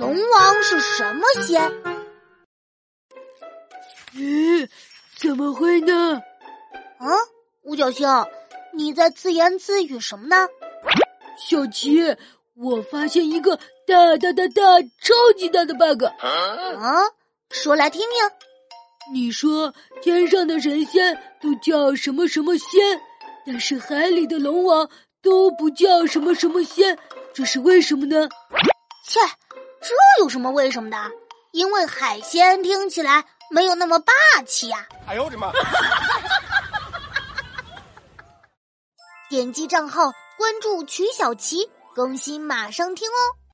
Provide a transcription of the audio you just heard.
龙王是什么仙？咦，怎么会呢？啊，五角星，你在自言自语什么呢？小琪，我发现一个大大大大超级大的 bug。啊，说来听听。你说天上的神仙都叫什么什么仙，但是海里的龙王都不叫什么什么仙，这是为什么呢？切，这有什么为什么的？因为海鲜听起来没有那么霸气呀！哎呦我的妈！点击账号关注曲小琪，更新马上听哦。